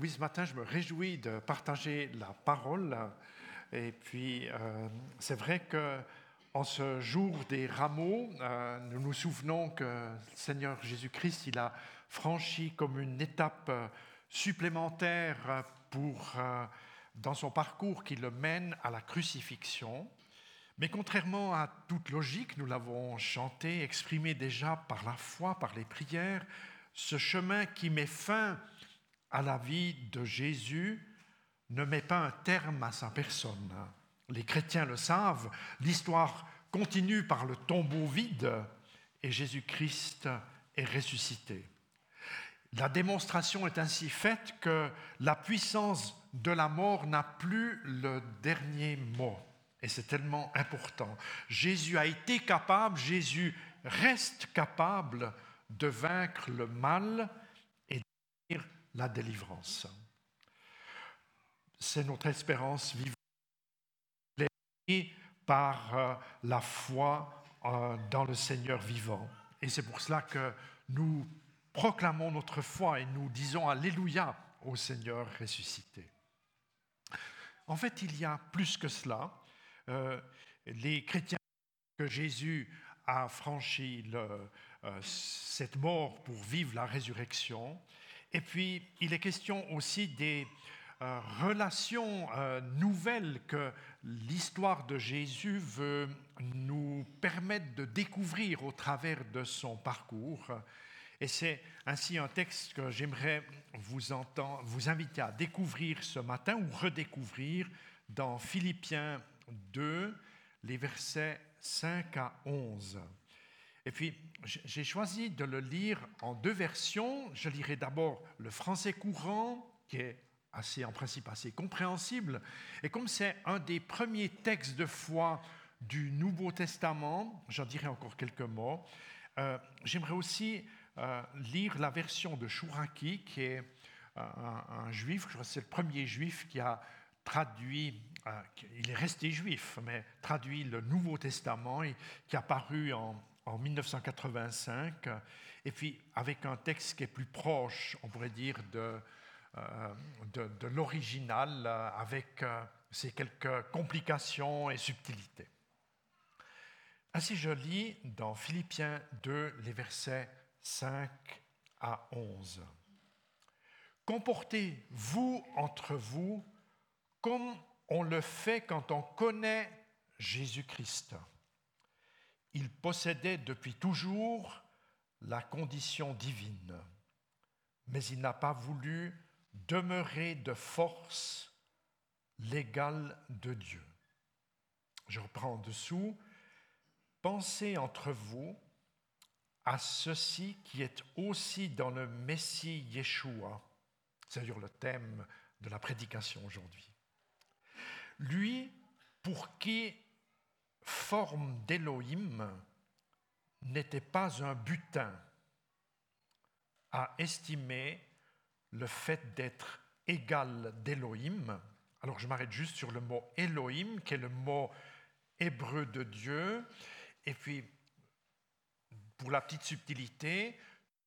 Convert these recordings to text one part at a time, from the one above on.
Oui, ce matin, je me réjouis de partager la parole. Et puis, euh, c'est vrai que en ce jour des rameaux, euh, nous nous souvenons que le Seigneur Jésus-Christ, il a franchi comme une étape supplémentaire pour, euh, dans son parcours qui le mène à la crucifixion. Mais contrairement à toute logique, nous l'avons chanté, exprimé déjà par la foi, par les prières, ce chemin qui met fin à la vie de Jésus ne met pas un terme à sa personne. Les chrétiens le savent, l'histoire continue par le tombeau vide et Jésus-Christ est ressuscité. La démonstration est ainsi faite que la puissance de la mort n'a plus le dernier mot. Et c'est tellement important. Jésus a été capable, Jésus reste capable de vaincre le mal et de la délivrance. C'est notre espérance vivante par euh, la foi euh, dans le Seigneur vivant. Et c'est pour cela que nous proclamons notre foi et nous disons Alléluia au Seigneur ressuscité. En fait, il y a plus que cela. Euh, les chrétiens que Jésus a franchi cette mort pour vivre la résurrection. Et puis, il est question aussi des euh, relations euh, nouvelles que l'histoire de Jésus veut nous permettre de découvrir au travers de son parcours. Et c'est ainsi un texte que j'aimerais vous, vous inviter à découvrir ce matin ou redécouvrir dans Philippiens 2, les versets 5 à 11. Et puis, j'ai choisi de le lire en deux versions. Je lirai d'abord le français courant, qui est assez, en principe assez compréhensible. Et comme c'est un des premiers textes de foi du Nouveau Testament, j'en dirai encore quelques mots. Euh, j'aimerais aussi euh, lire la version de Chouraki, qui est euh, un, juif, c'est le premier juif qui a traduit, il est resté juif, mais traduit le Nouveau Testament, et qui a paru en en 1985, et puis avec un texte qui est plus proche, on pourrait dire, de, euh, l'original, avec euh, ses quelques complications et subtilités. Ainsi, je lis dans Philippiens 2 les versets 5 à 11. Comportez-vous entre vous comme on le fait quand on connaît Jésus-Christ il possédait depuis toujours la condition divine, mais il n'a pas voulu demeurer de force l'égal de Dieu. Je reprends en dessous. Pensez entre vous à ceci qui est aussi dans le Messie Yeshua, c'est-à-dire le thème de la prédication aujourd'hui. Lui pour qui forme d'Élohim n'était pas un butin à estimer le fait d'être égal d'Élohim. Alors je m'arrête juste sur le mot Elohim, qui est le mot hébreu de Dieu. Et puis, pour la petite subtilité,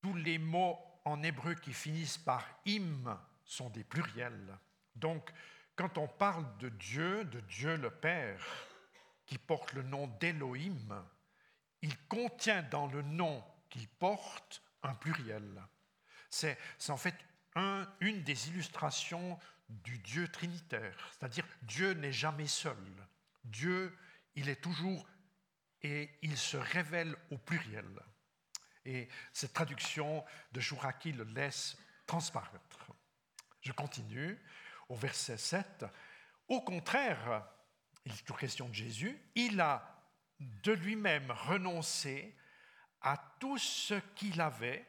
tous les mots en hébreu qui finissent par im sont des pluriels. Donc, quand on parle de Dieu, de Dieu le Père, qui porte le nom d'Élohim, il contient dans le nom qu'il porte un pluriel. C'est en fait une des illustrations du Dieu trinitaire, c'est-à-dire Dieu n'est jamais seul. Dieu, il est toujours et il se révèle au pluriel. Et cette traduction de Jouraki le laisse transparaître. Je continue au verset 7. Au contraire, il est toujours question de Jésus, il a de lui-même renoncé à tout ce qu'il avait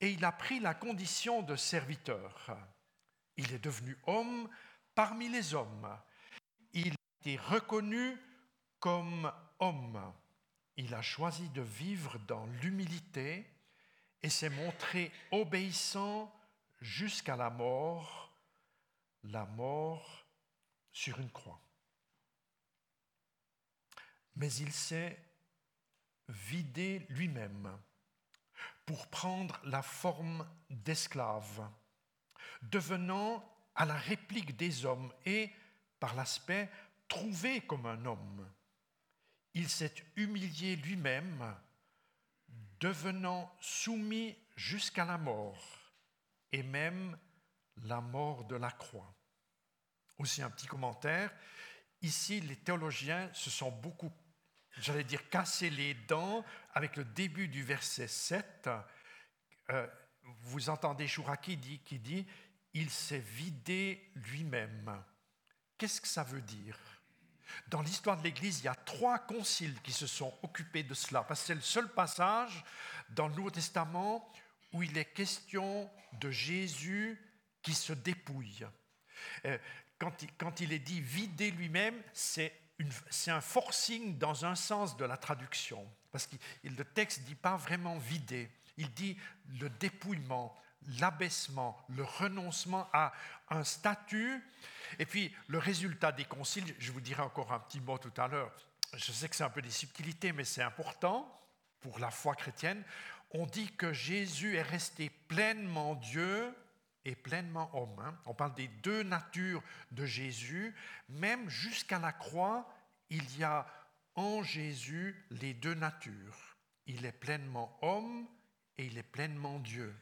et il a pris la condition de serviteur. Il est devenu homme parmi les hommes. Il a été reconnu comme homme. Il a choisi de vivre dans l'humilité et s'est montré obéissant jusqu'à la mort, la mort sur une croix mais il s'est vidé lui-même pour prendre la forme d'esclave, devenant à la réplique des hommes et, par l'aspect, trouvé comme un homme. Il s'est humilié lui-même, devenant soumis jusqu'à la mort, et même la mort de la croix. Aussi un petit commentaire. Ici, les théologiens se sont beaucoup, j'allais dire, cassé les dents avec le début du verset 7. Euh, vous entendez Chouraki dit, qui dit Il s'est vidé lui-même. Qu'est-ce que ça veut dire? Dans l'histoire de l'Église, il y a trois conciles qui se sont occupés de cela, parce que c'est le seul passage dans le Nouveau Testament où il est question de Jésus qui se dépouille. Euh, quand il, est dit vider lui-même, c'est un forcing dans un sens de la traduction, parce que le texte ne dit pas vraiment vider, il dit le dépouillement, l'abaissement, le renoncement à un statut. Et puis le résultat des conciles, je vous dirai encore un petit mot tout à l'heure, je sais que c'est un peu des subtilités, mais c'est important pour la foi chrétienne. On dit que Jésus est resté pleinement Dieu et pleinement homme. Hein. On parle des deux natures de Jésus. Même jusqu'à la croix, il y a en Jésus les deux natures. Il est pleinement homme et il est pleinement Dieu.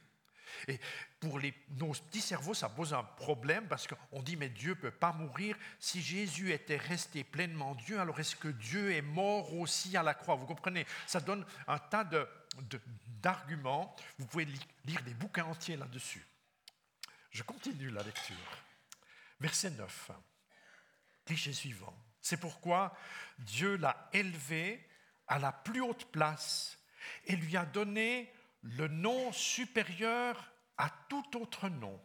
Et pour les, nos petits cerveaux, ça pose un problème parce qu'on dit, mais Dieu ne peut pas mourir. Si Jésus était resté pleinement Dieu, alors est-ce que Dieu est mort aussi à la croix? Vous comprenez? Ça donne un tas d'arguments. Vous pouvez lire des bouquins entiers là-dessus. Je continue la lecture. Verset 9. Cliché suivant. C'est pourquoi Dieu l'a élevé à la plus haute place et lui a donné le nom supérieur à tout autre nom.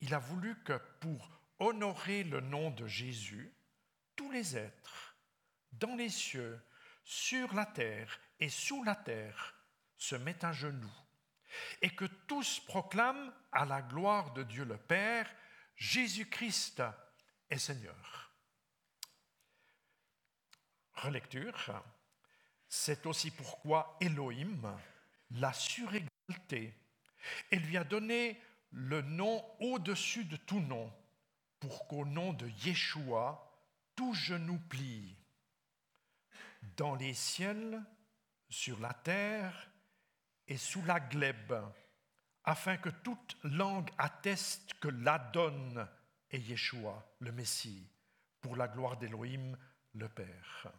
Il a voulu que pour honorer le nom de Jésus, tous les êtres, dans les cieux, sur la terre et sous la terre, se mettent à genoux, et que tous proclament à la gloire de Dieu le Père, Jésus-Christ est Seigneur. Relecture, c'est aussi pourquoi Elohim, l'a surexalté et lui a donné le nom au-dessus de tout nom, pour qu'au nom de Yeshua, tout genou plie, dans les ciels, sur la terre et sous la glèbe, afin que toute langue atteste que l'Adon est Yeshua, le Messie, pour la gloire d'Élohim, le Père.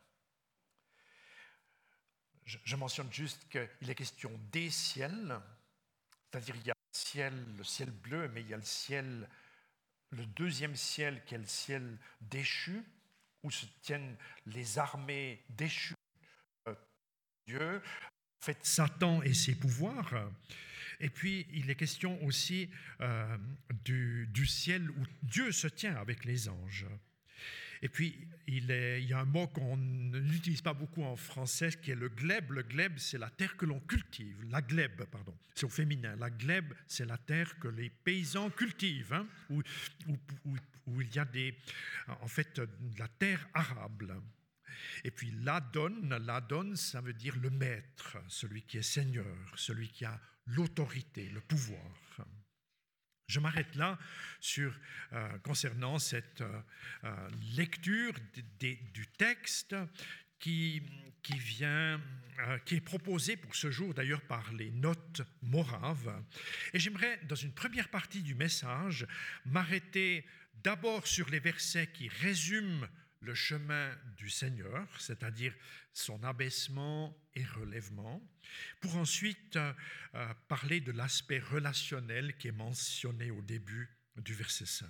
Je, mentionne juste qu'il est question des ciels, c'est-à-dire il y a le ciel, le ciel bleu, mais il y a le ciel, le deuxième ciel qui est le ciel déchu, où se tiennent les armées déchues de Dieu, en fait Satan et ses pouvoirs. Et puis, il est question aussi euh, du, ciel où Dieu se tient avec les anges. Et puis, il, y a un mot qu'on n'utilise pas beaucoup en français, qui est le glèbe. Le glèbe, c'est la terre que l'on cultive. La glèbe, pardon, c'est au féminin. La glèbe, c'est la terre que les paysans cultivent, hein, où, il y a des, en fait, de la terre arable. Et puis l'Adon, l'Adon, ça veut dire le maître, celui qui est seigneur, celui qui a l'autorité, le pouvoir. Je m'arrête là sur, euh, concernant cette euh, euh, lecture du texte qui, qui, vient, qui est proposé pour ce jour d'ailleurs par les notes moraves. Et j'aimerais, dans une première partie du message, m'arrêter d'abord sur les versets qui résument le chemin du Seigneur, c'est-à-dire son abaissement et relèvement, pour ensuite euh, euh, parler de l'aspect relationnel qui est mentionné au début du verset 5.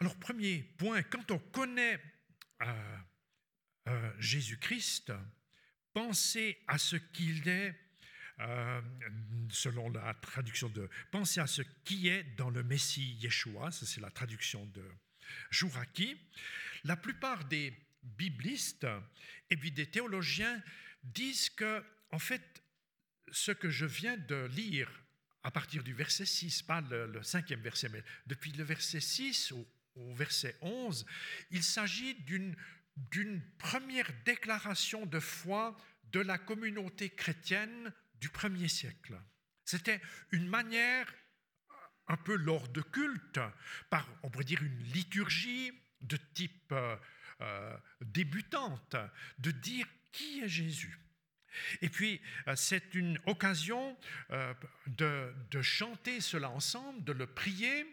Alors, premier point, quand on connaît euh, Jésus-Christ, pensez à ce qu'il est, selon la traduction de, pensez à ce qui est dans le Messie Yeshua, c'est la traduction de Jouraki, la plupart des biblistes et puis des théologiens disent que, en fait, ce que je viens de lire à partir du verset 6, pas le, cinquième verset, mais depuis le verset 6 au, au verset 11, il s'agit d'une première déclaration de foi de la communauté chrétienne du premier siècle. C'était une manière un peu lors de culte, par, on pourrait dire, une liturgie de type euh, euh, débutante, de dire qui est Jésus. Et puis, euh, c'est une occasion de, chanter cela ensemble, de le prier,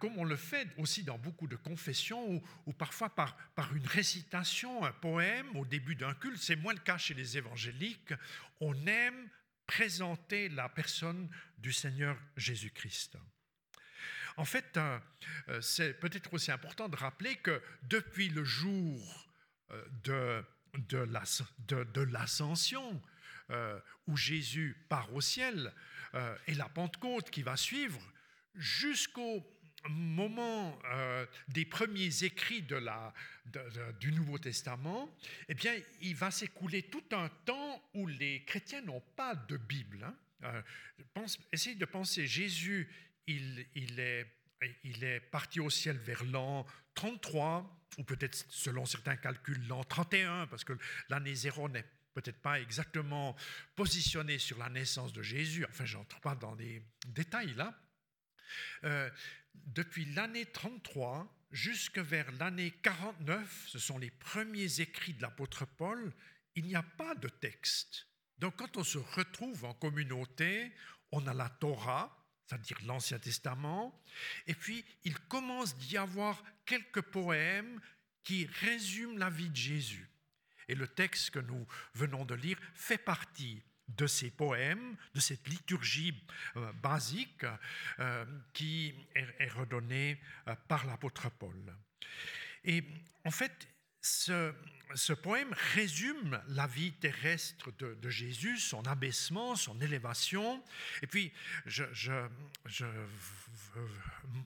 comme on le fait aussi dans beaucoup de confessions, ou, parfois par, par, une récitation, un poème au début d'un culte. C'est moins le cas chez les évangéliques. On aime présenter la personne du Seigneur Jésus-Christ. En fait, euh, euh, c'est peut-être aussi important de rappeler que depuis le jour euh, de, de l'ascension, où Jésus part au ciel, et la Pentecôte qui va suivre, jusqu'au moment des premiers écrits de la, du Nouveau Testament, eh bien, il va s'écouler tout un temps où les chrétiens n'ont pas de Bible. Hein. essayez de penser, Jésus, il, est, parti au ciel vers l'an 33, ou peut-être selon certains calculs l'an 31, parce que l'année zéro n'est peut-être pas exactement positionnée sur la naissance de Jésus. Enfin, je n'entre pas dans les détails là. Euh, depuis l'année 33 jusque vers l'année 49, ce sont les premiers écrits de l'apôtre Paul, il n'y a pas de texte. Donc quand on se retrouve en communauté, on a la Torah, c'est-à-dire l'Ancien Testament, et puis il commence d'y avoir quelques poèmes qui résument la vie de Jésus. Et le texte que nous venons de lire fait partie de ces poèmes, de cette liturgie euh, basique euh, qui est, redonnée euh, par l'apôtre Paul. Et en fait, ce, poème résume la vie terrestre de, Jésus, son abaissement, son élévation. Et puis, je,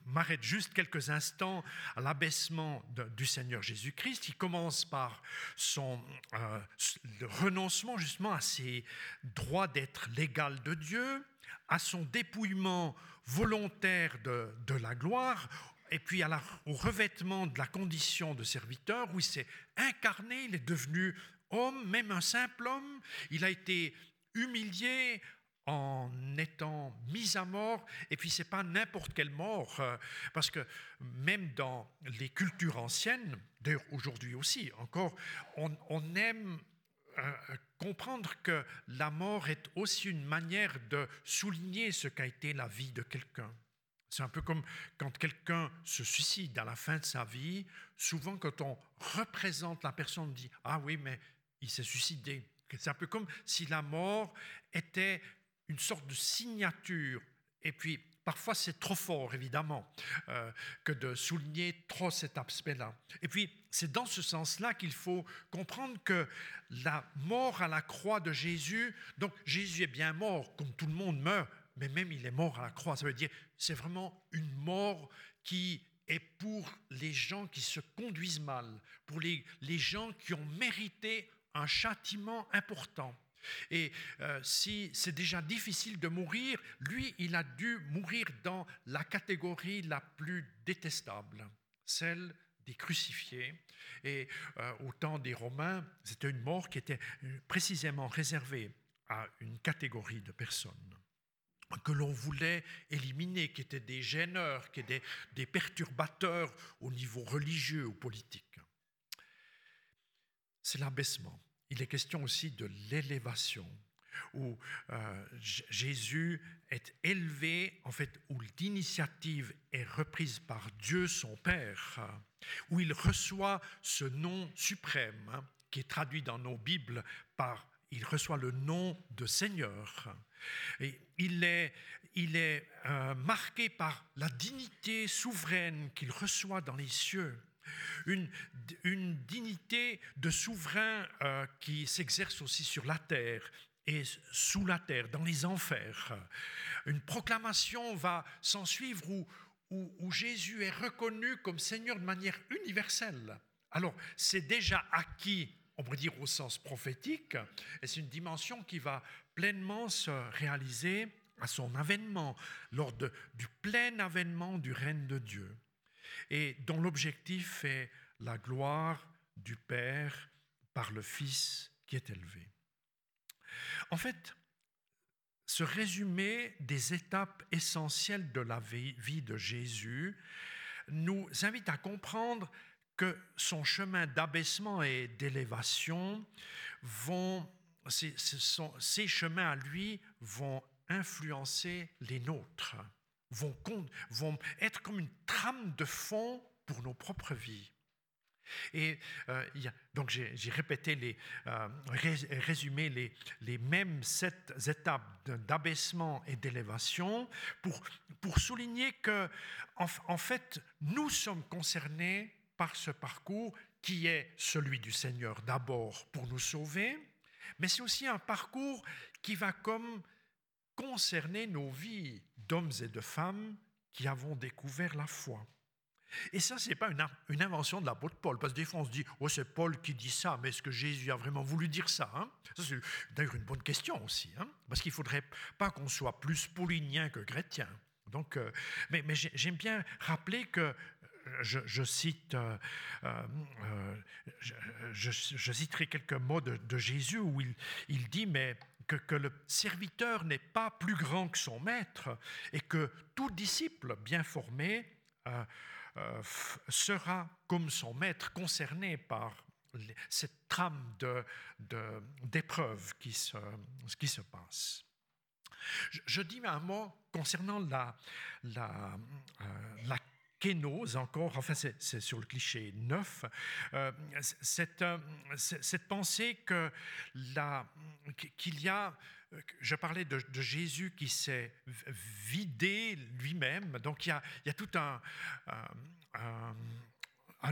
m'arrête juste quelques instants à l'abaissement du Seigneur Jésus-Christ. Il commence par son euh, renoncement justement à ses droits d'être l'égal de Dieu, à son dépouillement volontaire de la gloire, et puis au revêtement de la condition de serviteur, où il s'est incarné, il est devenu homme, même un simple homme, il a été humilié en étant mis à mort, et puis c'est pas n'importe quelle mort, euh, parce que même dans les cultures anciennes, d'ailleurs aujourd'hui aussi, encore, on, aime euh, comprendre que la mort est aussi une manière de souligner ce qu'a été la vie de quelqu'un. C'est un peu comme quand quelqu'un se suicide à la fin de sa vie, souvent quand on représente la personne, on dit Ah oui, mais il s'est suicidé. C'est un peu comme si la mort était une sorte de signature. Et puis, parfois, c'est trop fort, évidemment, euh, que de souligner trop cet aspect-là. Et puis, c'est dans ce sens-là qu'il faut comprendre que la mort à la croix de Jésus, donc Jésus est bien mort, comme tout le monde meurt, mais même il est mort à la croix. Ça veut dire c'est vraiment une mort qui est pour les gens qui se conduisent mal, pour les, gens qui ont mérité un châtiment important. Et euh, si c'est déjà difficile de mourir, lui, il a dû mourir dans la catégorie la plus détestable, celle des crucifiés. Et euh, au temps des Romains, c'était une mort qui était euh, précisément réservée à une catégorie de personnes que l'on voulait éliminer, qui étaient des gêneurs, qui étaient des perturbateurs au niveau religieux ou politique. C'est l'abaissement. Il est question aussi de l'élévation, où euh, Jésus est élevé, en fait, où l'initiative est reprise par Dieu son Père, où il reçoit ce nom suprême, hein, qui est traduit dans nos Bibles par, il reçoit le nom de Seigneur il est, il est euh, marqué par la dignité souveraine qu'il reçoit dans les cieux. Une, une dignité de souverain euh, qui s'exerce aussi sur la terre et sous la terre, dans les enfers. Une proclamation va s'en suivre où, où, où Jésus est reconnu comme Seigneur de manière universelle. Alors, c'est déjà acquis on pourrait dire au sens prophétique, et c'est une dimension qui va pleinement se réaliser à son avènement, lors du plein avènement du règne de Dieu, et dont l'objectif est la gloire du Père par le Fils qui est élevé. En fait, ce résumé des étapes essentielles de la vie de Jésus nous invite à comprendre que son chemin d'abaissement et d'élévation vont, ces, chemins à lui vont influencer les nôtres, vont, être comme une trame de fond pour nos propres vies. Et euh, donc j'ai répété, euh, résumé les, mêmes sept étapes d'abaissement et d'élévation pour, souligner que, en, fait, nous sommes concernés par ce parcours qui est celui du Seigneur d'abord pour nous sauver, mais c'est aussi un parcours qui va comme concerner nos vies d'hommes et de femmes qui avons découvert la foi. Et ça, ce n'est pas une, invention de l'apôtre Paul, parce que des fois on se dit, oh c'est Paul qui dit ça, mais est-ce que Jésus a vraiment voulu dire ça hein? Ça, c'est d'ailleurs une bonne question aussi, hein? Parce qu'il ne faudrait pas qu'on soit plus paulinien que chrétien. Donc, euh, mais, j'aime bien rappeler que euh, je, euh, je, citerai quelques mots de, Jésus où il, dit, mais que, le serviteur n'est pas plus grand que son maître et que tout disciple bien formé euh, sera comme son maître concerné par cette trame d'épreuves qui, se, qui se passe. Je, dis un mot concernant la, la, la kénose encore, enfin c'est sur le cliché neuf, euh, cette, cette, pensée qu'il y a je parlais de, Jésus qui s'est vidé lui-même. Donc il y, a, il y a, tout un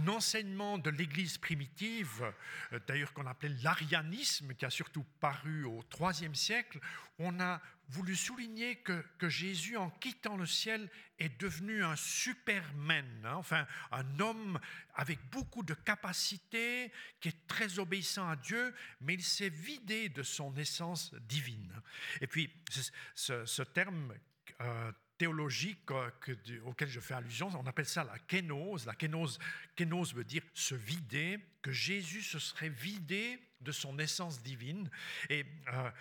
enseignement de l'Église primitive, euh, d'ailleurs qu'on appelait l'arianisme, qui a surtout paru au IIIe siècle, on a voulu souligner que, Jésus, en quittant le ciel, est devenu un superman, hein, enfin un homme avec beaucoup de capacités, qui est très obéissant à Dieu, mais il s'est vidé de son essence divine. Et puis ce, ce terme euh, théologique auquel je fais allusion, on appelle ça la kénose. La kénose, kénose veut dire se vider, que Jésus se serait vidé de son essence divine. Et euh,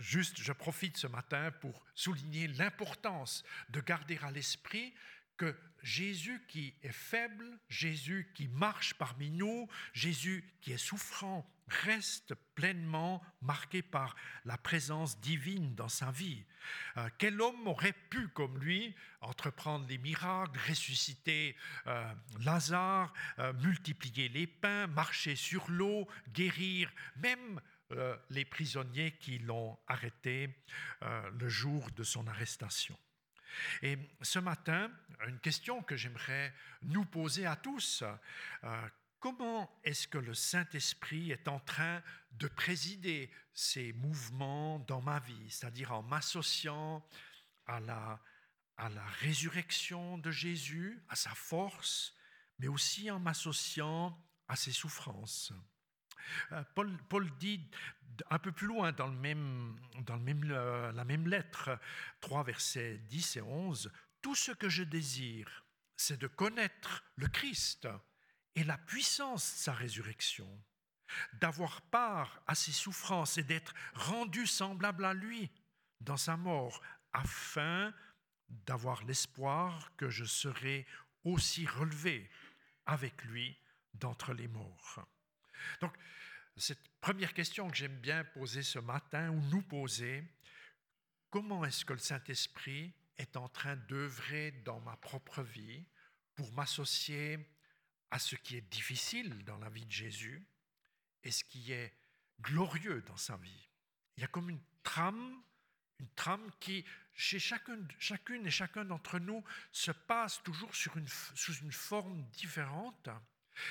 juste, je profite ce matin pour souligner l'importance de garder à l'esprit que Jésus qui est faible, Jésus qui marche parmi nous, Jésus qui est souffrant, reste pleinement marqué par la présence divine dans sa vie. Euh, quel homme aurait pu, comme lui, entreprendre les miracles, ressusciter euh, Lazare, euh, multiplier les pains, marcher sur l'eau, guérir même les prisonniers qui l'ont arrêté le jour de son arrestation? Et ce matin, une question que j'aimerais nous poser à tous, euh, comment est-ce que le Saint-Esprit est en train de présider ces mouvements dans ma vie, c'est-à-dire en m'associant à la, à la résurrection de Jésus, à sa force, mais aussi en m'associant à ses souffrances? Euh, Paul, dit un peu plus loin dans, le même, dans le même, euh, la même lettre, 3 versets 10 et 11, Tout ce que je désire, c'est de connaître le Christ et la puissance de sa résurrection, d'avoir part à ses souffrances et d'être rendu semblable à lui dans sa mort, afin d'avoir l'espoir que je serai aussi relevé avec lui d'entre les morts. Donc, cette première question que j'aime bien poser ce matin, ou nous poser, comment est-ce que le Saint-Esprit est en train d'œuvrer dans ma propre vie pour m'associer à ce qui est difficile dans la vie de Jésus et ce qui est glorieux dans sa vie? Il y a comme une trame, une trame qui, chez chacune, et chacun d'entre nous, se passe toujours sous une forme différente.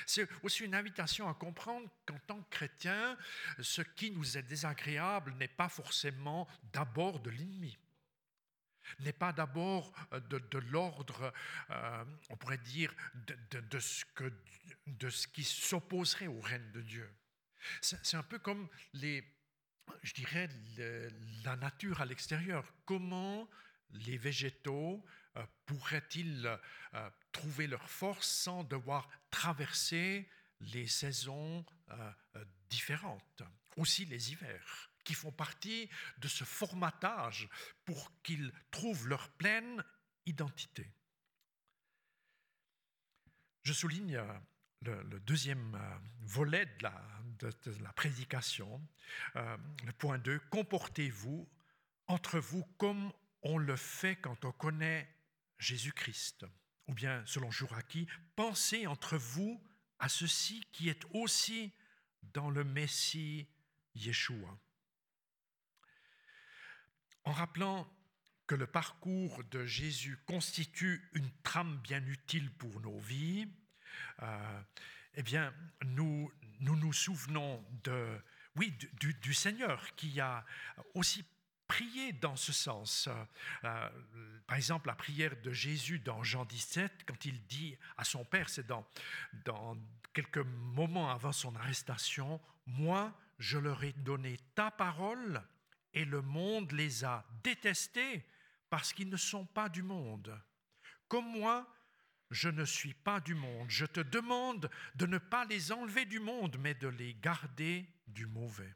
C'est aussi une invitation à comprendre qu'en tant que chrétien, ce qui nous est désagréable n'est pas forcément d'abord de l'ennemi, n'est pas d'abord euh, de, l'ordre, euh, on pourrait dire, de, ce qui s'opposerait au règne de Dieu. C'est un peu comme les, je dirais, la nature à l'extérieur. Comment les végétaux pourraient-ils euh, trouver leur force sans devoir traverser les saisons euh, différentes, aussi les hivers qui font partie de ce formatage pour qu'ils trouvent leur pleine identité? Je souligne euh, le, deuxième euh, volet de la, prédication, euh, le point 2, comportez-vous entre vous comme on le fait quand on connaît Jésus-Christ. Ou bien, selon Jouraki, pensez entre vous à ceci qui est aussi dans le Messie Yeshua. En rappelant que le parcours de Jésus constitue une trame bien utile pour nos vies, euh, eh bien, nous, nous souvenons de, oui, du, Seigneur qui a aussi prié dans ce sens. Euh, par exemple, la prière de Jésus dans Jean 17, quand il dit à son Père, c'est dans quelques moments avant son arrestation, Moi, je leur ai donné ta parole et le monde les a détestés parce qu'ils ne sont pas du monde. Comme moi, je ne suis pas du monde. Je te demande de ne pas les enlever du monde, mais de les garder du mauvais.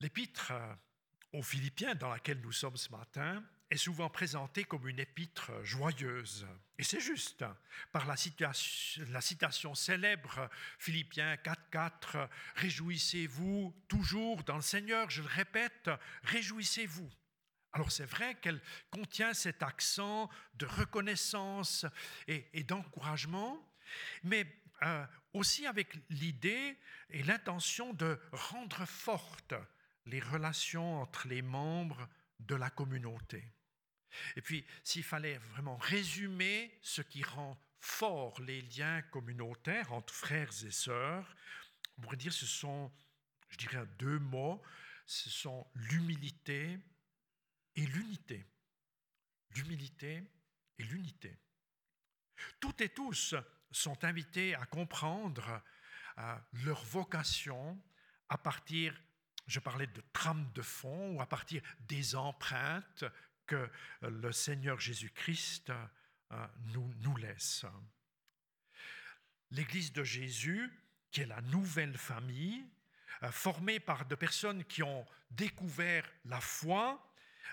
L'épître aux Philippiens dans laquelle nous sommes ce matin est souvent présentée comme une épître joyeuse. Et c'est juste, par la, citation, célèbre Philippiens 4.4, Réjouissez-vous toujours dans le Seigneur, je le répète, réjouissez-vous. Alors c'est vrai qu'elle contient cet accent de reconnaissance et, d'encouragement, mais euh, aussi avec l'idée et l'intention de rendre fortes les relations entre les membres de la communauté. Et puis, s'il fallait vraiment résumer ce qui rend fort les liens communautaires entre frères et sœurs, on pourrait dire ce sont, je dirais deux mots, ce sont l'humilité et l'unité. L'humilité et l'unité. Toutes et tous sont invités à comprendre euh, leur vocation à partir, je parlais de trame de fond, ou à partir des empreintes que le Seigneur Jésus-Christ euh, nous, laisse. L'Église de Jésus, qui est la nouvelle famille, euh, formée par de personnes qui ont découvert la foi,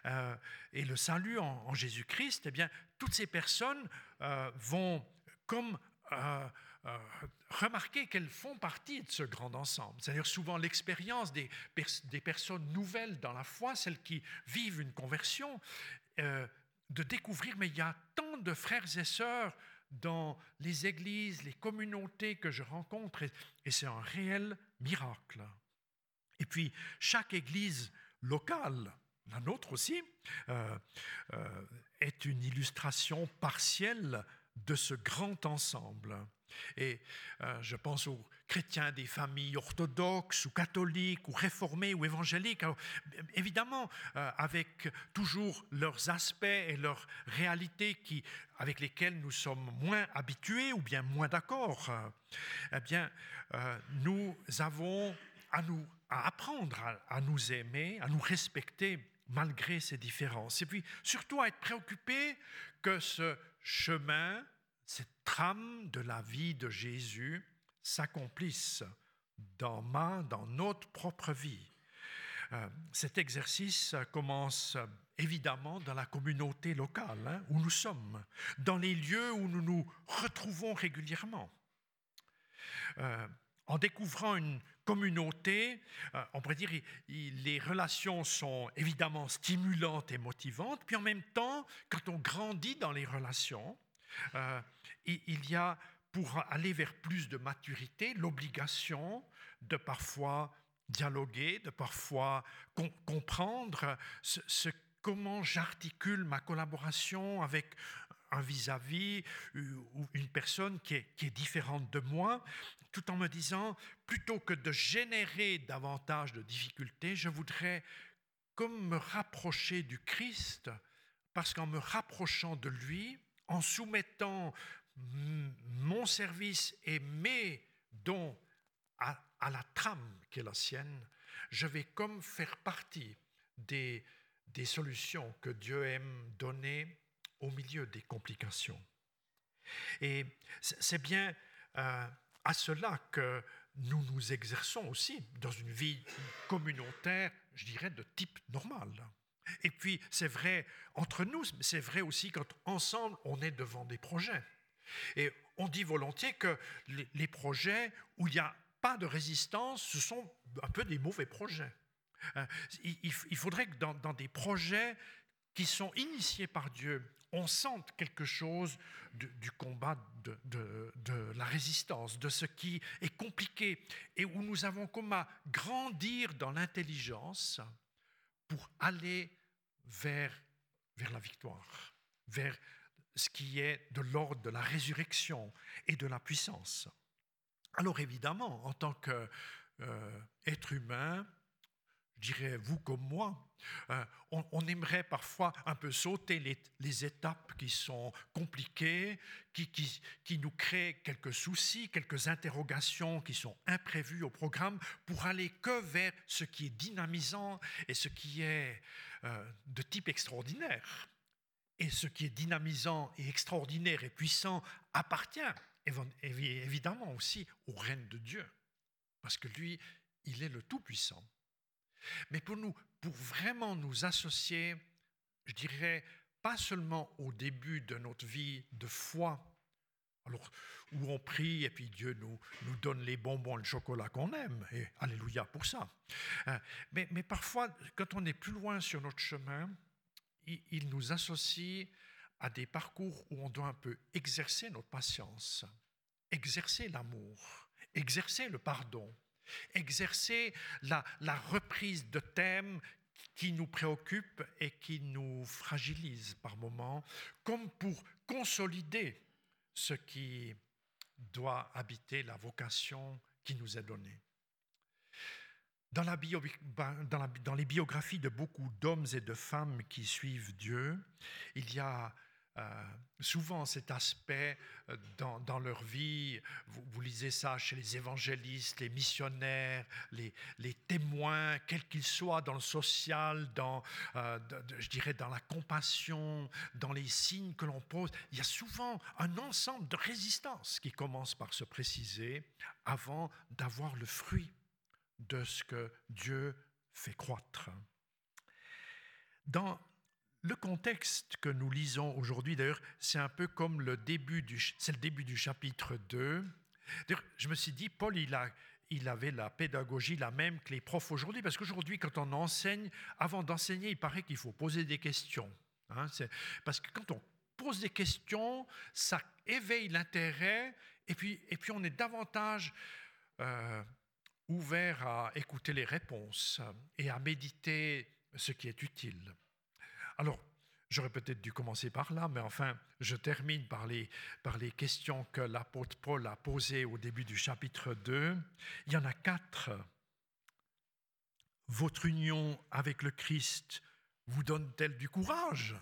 euh, et le salut en, Jésus-Christ, eh bien, toutes ces personnes euh, vont comme euh, remarquer qu'elles font partie de ce grand ensemble. C'est-à-dire souvent l'expérience des, personnes nouvelles dans la foi, celles qui vivent une conversion, de découvrir, mais il y a tant de frères et sœurs dans les églises, les communautés que je rencontre, et c'est un réel miracle. Et puis, chaque église locale la nôtre aussi, euh, euh, est une illustration partielle de ce grand ensemble. Et euh, je pense aux chrétiens des familles orthodoxes ou catholiques ou réformés ou évangéliques, évidemment avec toujours leurs aspects et leurs réalités qui, avec lesquelles nous sommes moins habitués ou bien moins d'accord. eh bien, nous avons à nous à apprendre à nous aimer, à nous respecter malgré ces différences. Et puis surtout à être préoccupé que ce chemin, cette trame de la vie de Jésus s'accomplisse dans ma, dans notre propre vie. Euh, cet exercice commence évidemment dans la communauté locale hein, où nous sommes, dans les lieux où nous nous retrouvons régulièrement. Euh, en découvrant une communauté, euh, on pourrait dire, les relations sont évidemment stimulantes et motivantes, puis en même temps, quand on grandit dans les relations, il y a, pour aller vers plus de maturité, l'obligation de parfois dialoguer, de parfois comprendre comment j'articule ma collaboration avec un vis-à-vis ou une personne qui est, qui est différente de moi, tout en me disant, plutôt que de générer davantage de difficultés, je voudrais comme me rapprocher du Christ, parce qu'en me rapprochant de lui, en soumettant mon service et mes dons à, la trame qui est la sienne, je vais comme faire partie des, des solutions que Dieu aime donner au milieu des complications. Et c'est bien euh, à cela que nous nous exerçons aussi dans une vie communautaire, je dirais, de type normal. Et puis, c'est vrai entre nous, mais c'est vrai aussi quand ensemble, on est devant des projets. Et on dit volontiers que les projets où il n'y a pas de résistance, ce sont un peu des mauvais projets. Hein, il faudrait que dans, des projets qui sont initiés par Dieu, on sente quelque chose du combat de, la résistance, de ce qui est compliqué, et où nous avons comme à grandir dans l'intelligence pour aller vers, vers la victoire, vers ce qui est de l'ordre de la résurrection et de la puissance. Alors évidemment, en tant qu'être euh, humain, je dirais vous comme moi, euh, on, aimerait parfois un peu sauter les, étapes qui sont compliquées, qui, nous créent quelques soucis, quelques interrogations qui sont imprévues au programme, pour aller que vers ce qui est dynamisant et ce qui est euh, de type extraordinaire. Et ce qui est dynamisant et extraordinaire et puissant appartient évidemment aussi au règne de Dieu, parce que lui, il est le Tout-Puissant. Mais pour nous, pour vraiment nous associer, je dirais, pas seulement au début de notre vie de foi, alors, où on prie et puis Dieu nous, nous donne les bonbons, le chocolat qu'on aime, et alléluia pour ça. Hein, mais, mais, parfois, quand on est plus loin sur notre chemin, il, nous associe à des parcours où on doit un peu exercer notre patience, exercer l'amour, exercer le pardon, exercer la, la reprise de thèmes qui nous préoccupent et qui nous fragilisent par moments, comme pour consolider ce qui doit habiter la vocation qui nous est donnée. Dans, la dans, les biographies de beaucoup d'hommes et de femmes qui suivent Dieu, il y a euh, souvent cet aspect euh, dans, leur vie, vous, lisez ça chez les évangélistes, les missionnaires, les, les témoins, quels qu'ils soient, dans le social, dans, euh, je dirais, dans la compassion, dans les signes que l'on pose, il y a souvent un ensemble de résistances qui commence par se préciser avant d'avoir le fruit de ce que Dieu fait croître. Dans le contexte que nous lisons aujourd'hui, d'ailleurs, c'est un peu comme le début du, c'est le début du chapitre 2. Je me suis dit, Paul, il, a, il avait la pédagogie la même que les profs aujourd'hui, parce qu'aujourd'hui, quand on enseigne, avant d'enseigner, il paraît qu'il faut poser des questions. Hein, parce que quand on pose des questions, ça éveille l'intérêt, et puis, et puis on est davantage euh, ouvert à écouter les réponses et à méditer ce qui est utile. Alors, j'aurais peut-être dû commencer par là, mais enfin, je termine par les, par les questions que l'apôtre Paul a posées au début du chapitre 2. Il y en a quatre. Votre union avec le Christ vous donne-t-elle du courage?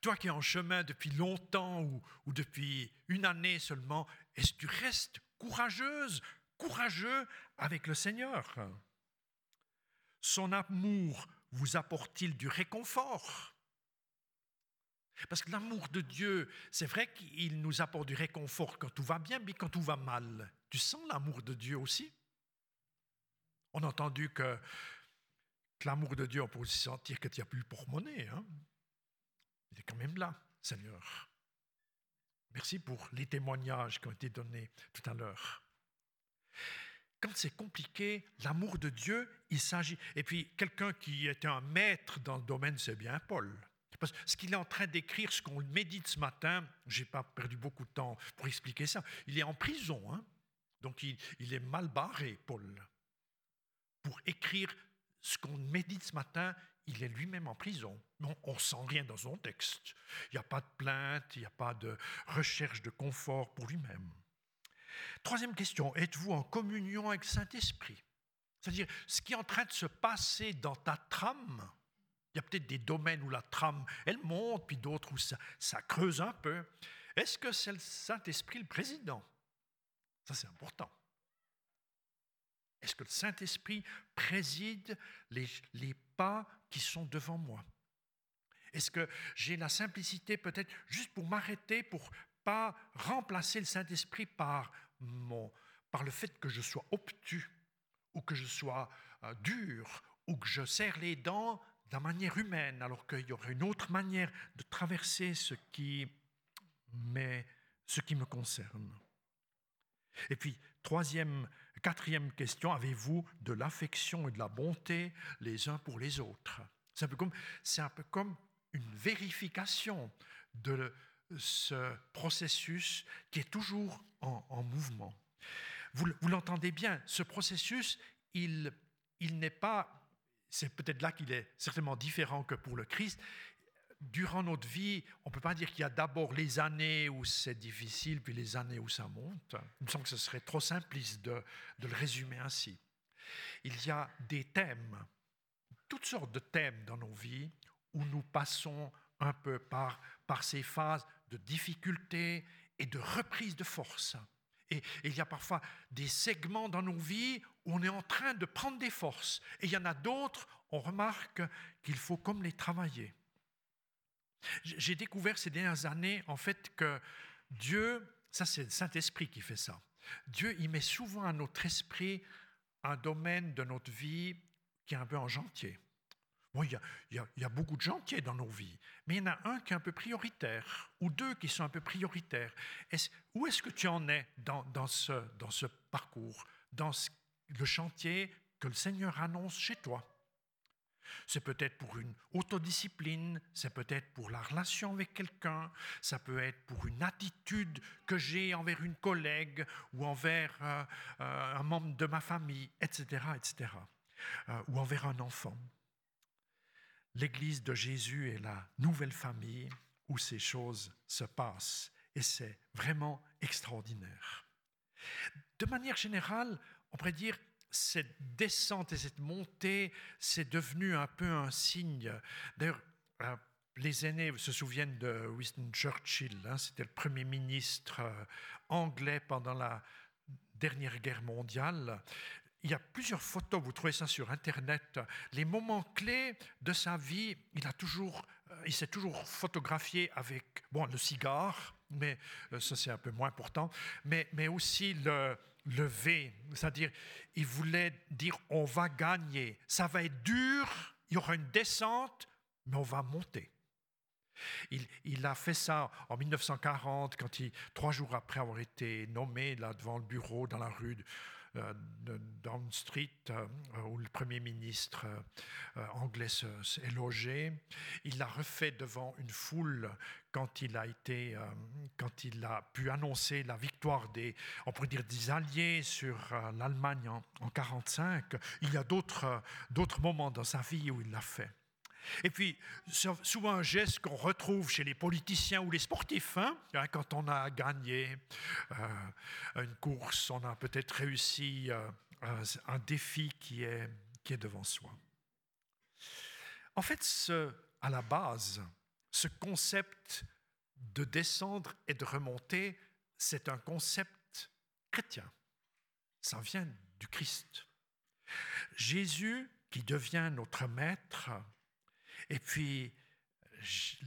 Toi qui es en chemin depuis longtemps ou, ou depuis une année seulement, est-ce que tu restes courageuse, courageux avec le Seigneur Son amour vous apporte-t-il du réconfort? Parce que l'amour de Dieu, c'est vrai qu'il nous apporte du réconfort quand tout va bien, mais quand tout va mal. Tu sens l'amour de Dieu aussi? On a entendu que, l'amour de Dieu, on peut aussi sentir que tu n'as plus le porte-monnaie. Hein Il est quand même là, Seigneur. Merci pour les témoignages qui ont été donnés tout à l'heure quand c'est compliqué, l'amour de Dieu, il s'agit. Et puis, quelqu'un qui était un maître dans le domaine, c'est bien Paul. Parce que ce qu'il est en train d'écrire, ce qu'on médite ce matin, je n'ai pas perdu beaucoup de temps pour expliquer ça. Il est en prison, hein. donc il, il, est mal barré, Paul. Pour écrire ce qu'on médite ce matin, il est lui-même en prison. On ne sent rien dans son texte. Il n'y a pas de plainte, il n'y a pas de recherche de confort pour lui-même. Troisième question, êtes-vous en communion avec Saint-Esprit? C'est-à-dire, ce qui est en train de se passer dans ta trame, il y a peut-être des domaines où la trame, elle monte, puis d'autres où ça, ça creuse un peu. Est-ce que c'est le Saint-Esprit le président? Ça, c'est important. Est-ce que le Saint-Esprit préside les, les, pas qui sont devant moi? Est-ce que j'ai la simplicité peut-être juste pour m'arrêter, pour pas remplacer le Saint-Esprit par par le fait que je sois obtus, ou que je sois euh, dur, ou que je serre les dents de la manière humaine, alors qu'il y aurait une autre manière de traverser ce qui, ce qui me concerne. Et puis, troisième, quatrième question, avez-vous de l'affection et de la bonté les uns pour les autres? C'est un, un peu comme une vérification de ce processus qui est toujours en, mouvement. Vous, l'entendez bien, ce processus, il, n'est pas, c'est peut-être là qu'il est certainement différent que pour le Christ, durant notre vie, on ne peut pas dire qu'il y a d'abord les années où c'est difficile, puis les années où ça monte. Il me semble que ce serait trop simpliste de, le résumer ainsi. Il y a des thèmes, toutes sortes de thèmes dans nos vies où nous passons un peu par ces phases de difficulté et de reprise de force. Et, il y a parfois des segments dans nos vies où on est en train de prendre des forces. Et il y en a d'autres, on remarque qu'il faut comme les travailler. J'ai découvert ces dernières années, en fait, que Dieu, ça c'est le Saint-Esprit qui fait ça, Dieu, il met souvent à notre esprit un domaine de notre vie qui est un peu en chantier. Bon, il, y a, beaucoup de chantiers dans nos vies, mais il y en a un qui est un peu prioritaire, ou deux qui sont un peu prioritaires. Est où est-ce que tu en es dans, dans, ce, dans ce parcours, dans le chantier que le Seigneur annonce chez toi? C'est peut-être pour une autodiscipline, c'est peut-être pour la relation avec quelqu'un, ça peut être pour une attitude que j'ai envers une collègue ou envers euh, euh, un membre de ma famille, etc., etc., euh, ou envers un enfant. L'Église de Jésus est la nouvelle famille où ces choses se passent et c'est vraiment extraordinaire. De manière générale, on pourrait dire cette descente et cette montée, c'est devenu un peu un signe. D'ailleurs, euh, les aînés se souviennent de Winston Churchill, hein, c'était le premier ministre euh, anglais pendant la dernière guerre mondiale. Il y a plusieurs photos, vous trouvez ça sur Internet. Les moments clés de sa vie, il a toujours, euh, il s'est toujours photographié avec, bon, le cigare, mais ça c'est un peu moins important, mais, aussi le, levé, c'est-à-dire il voulait dire on va gagner, ça va être dur, il y aura une descente, mais on va monter. Il, a fait ça en 1940, quand il, trois jours après avoir été nommé là devant le bureau dans la rue euh, Down Street, euh, où le Premier ministre euh, anglais est logé. Il l'a refait devant une foule quand il a été, quand il a pu annoncer la victoire des, on pourrait dire des Alliés sur l'Allemagne en 1945. Il y a d'autres moments dans sa vie où il l'a fait. Et puis, souvent un geste qu'on retrouve chez les politiciens ou les sportifs, hein, hein, quand on a gagné euh, une course, on a peut-être réussi euh, un défi qui est, qui est devant soi. En fait, à la base, ce concept de descendre et de remonter, c'est un concept chrétien. Ça vient du Christ. Jésus, qui devient notre maître, et puis,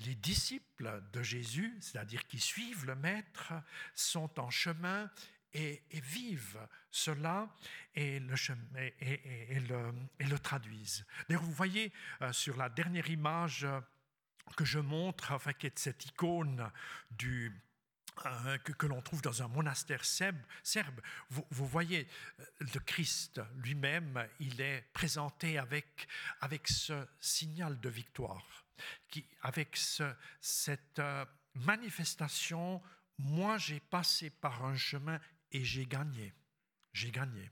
les disciples de Jésus, c'est-à-dire qui suivent le Maître, sont en chemin et, vivent cela et le, le, traduisent. D'ailleurs, vous voyez euh, sur la dernière image que je montre, est cette icône du, que, l'on trouve dans un monastère serbe, vous, voyez euh, le Christ lui-même, il est présenté avec, avec ce signal de victoire, avec ce, cette euh, manifestation, moi j'ai passé par un chemin et j'ai gagné, j'ai gagné.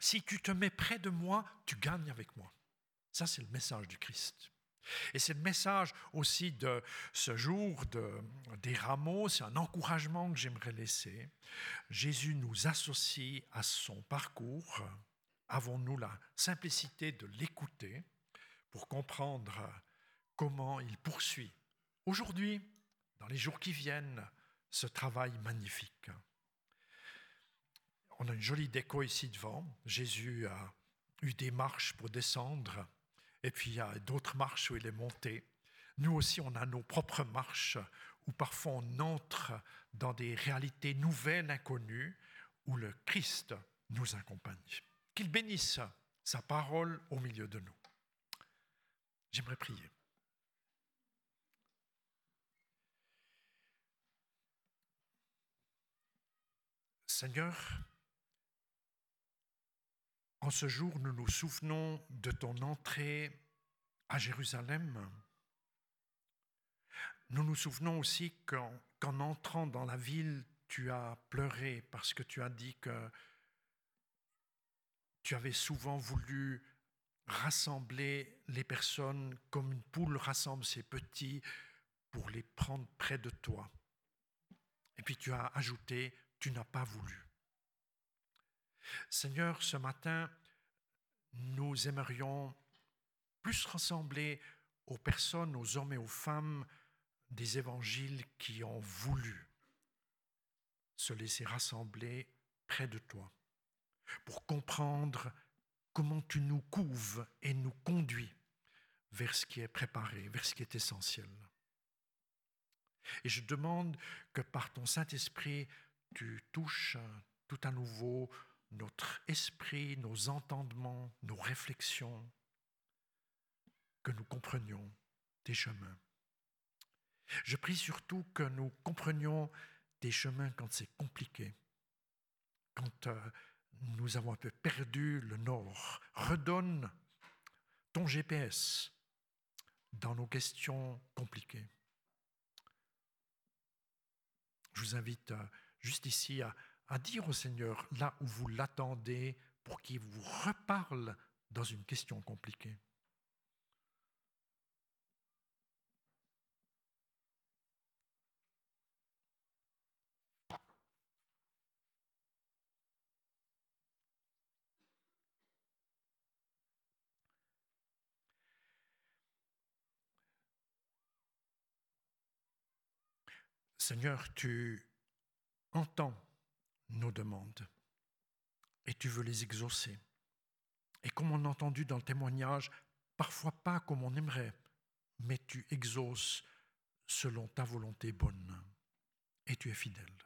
Si tu te mets près de moi, tu gagnes avec moi. Ça, c'est le message du Christ. Et c'est le message aussi de ce jour de, des rameaux, c'est un encouragement que j'aimerais laisser. Jésus nous associe à son parcours. Avons-nous la simplicité de l'écouter pour comprendre comment il poursuit aujourd'hui, dans les jours qui viennent, ce travail magnifique? On a une jolie déco ici devant. Jésus a eu des marches pour descendre et puis il y a d'autres marches où il est monté. Nous aussi, on a nos propres marches où parfois on entre dans des réalités nouvelles, inconnues, où le Christ nous accompagne. Qu'il bénisse sa parole au milieu de nous. J'aimerais prier. Seigneur, en ce jour, nous nous souvenons de ton entrée à Jérusalem. Nous nous souvenons aussi qu'en entrant dans la ville, tu as pleuré parce que tu as dit que tu avais souvent voulu rassembler les personnes comme une poule rassemble ses petits pour les prendre près de toi. Et puis tu as ajouté, tu n'as pas voulu. Seigneur, ce matin, nous aimerions plus ressembler aux personnes, aux hommes et aux femmes des évangiles qui ont voulu se laisser rassembler près de toi pour comprendre comment tu nous couves et nous conduis vers ce qui est préparé, vers ce qui est essentiel. Et je demande que par ton Saint-Esprit, tu touches tout à nouveau notre esprit, nos entendements, nos réflexions, que nous comprenions tes chemins. Je prie surtout que nous comprenions tes chemins quand c'est compliqué, quand euh, nous avons un peu perdu le nord. Redonne ton GPS dans nos questions compliquées. Je vous invite euh, juste ici à, à dire au Seigneur là où vous l'attendez pour qu'il vous reparle dans une question compliquée. Seigneur, tu entends nos demandes et tu veux les exaucer. Et comme on a entendu dans le témoignage, parfois pas comme on aimerait, mais tu exauces selon ta volonté bonne et tu es fidèle.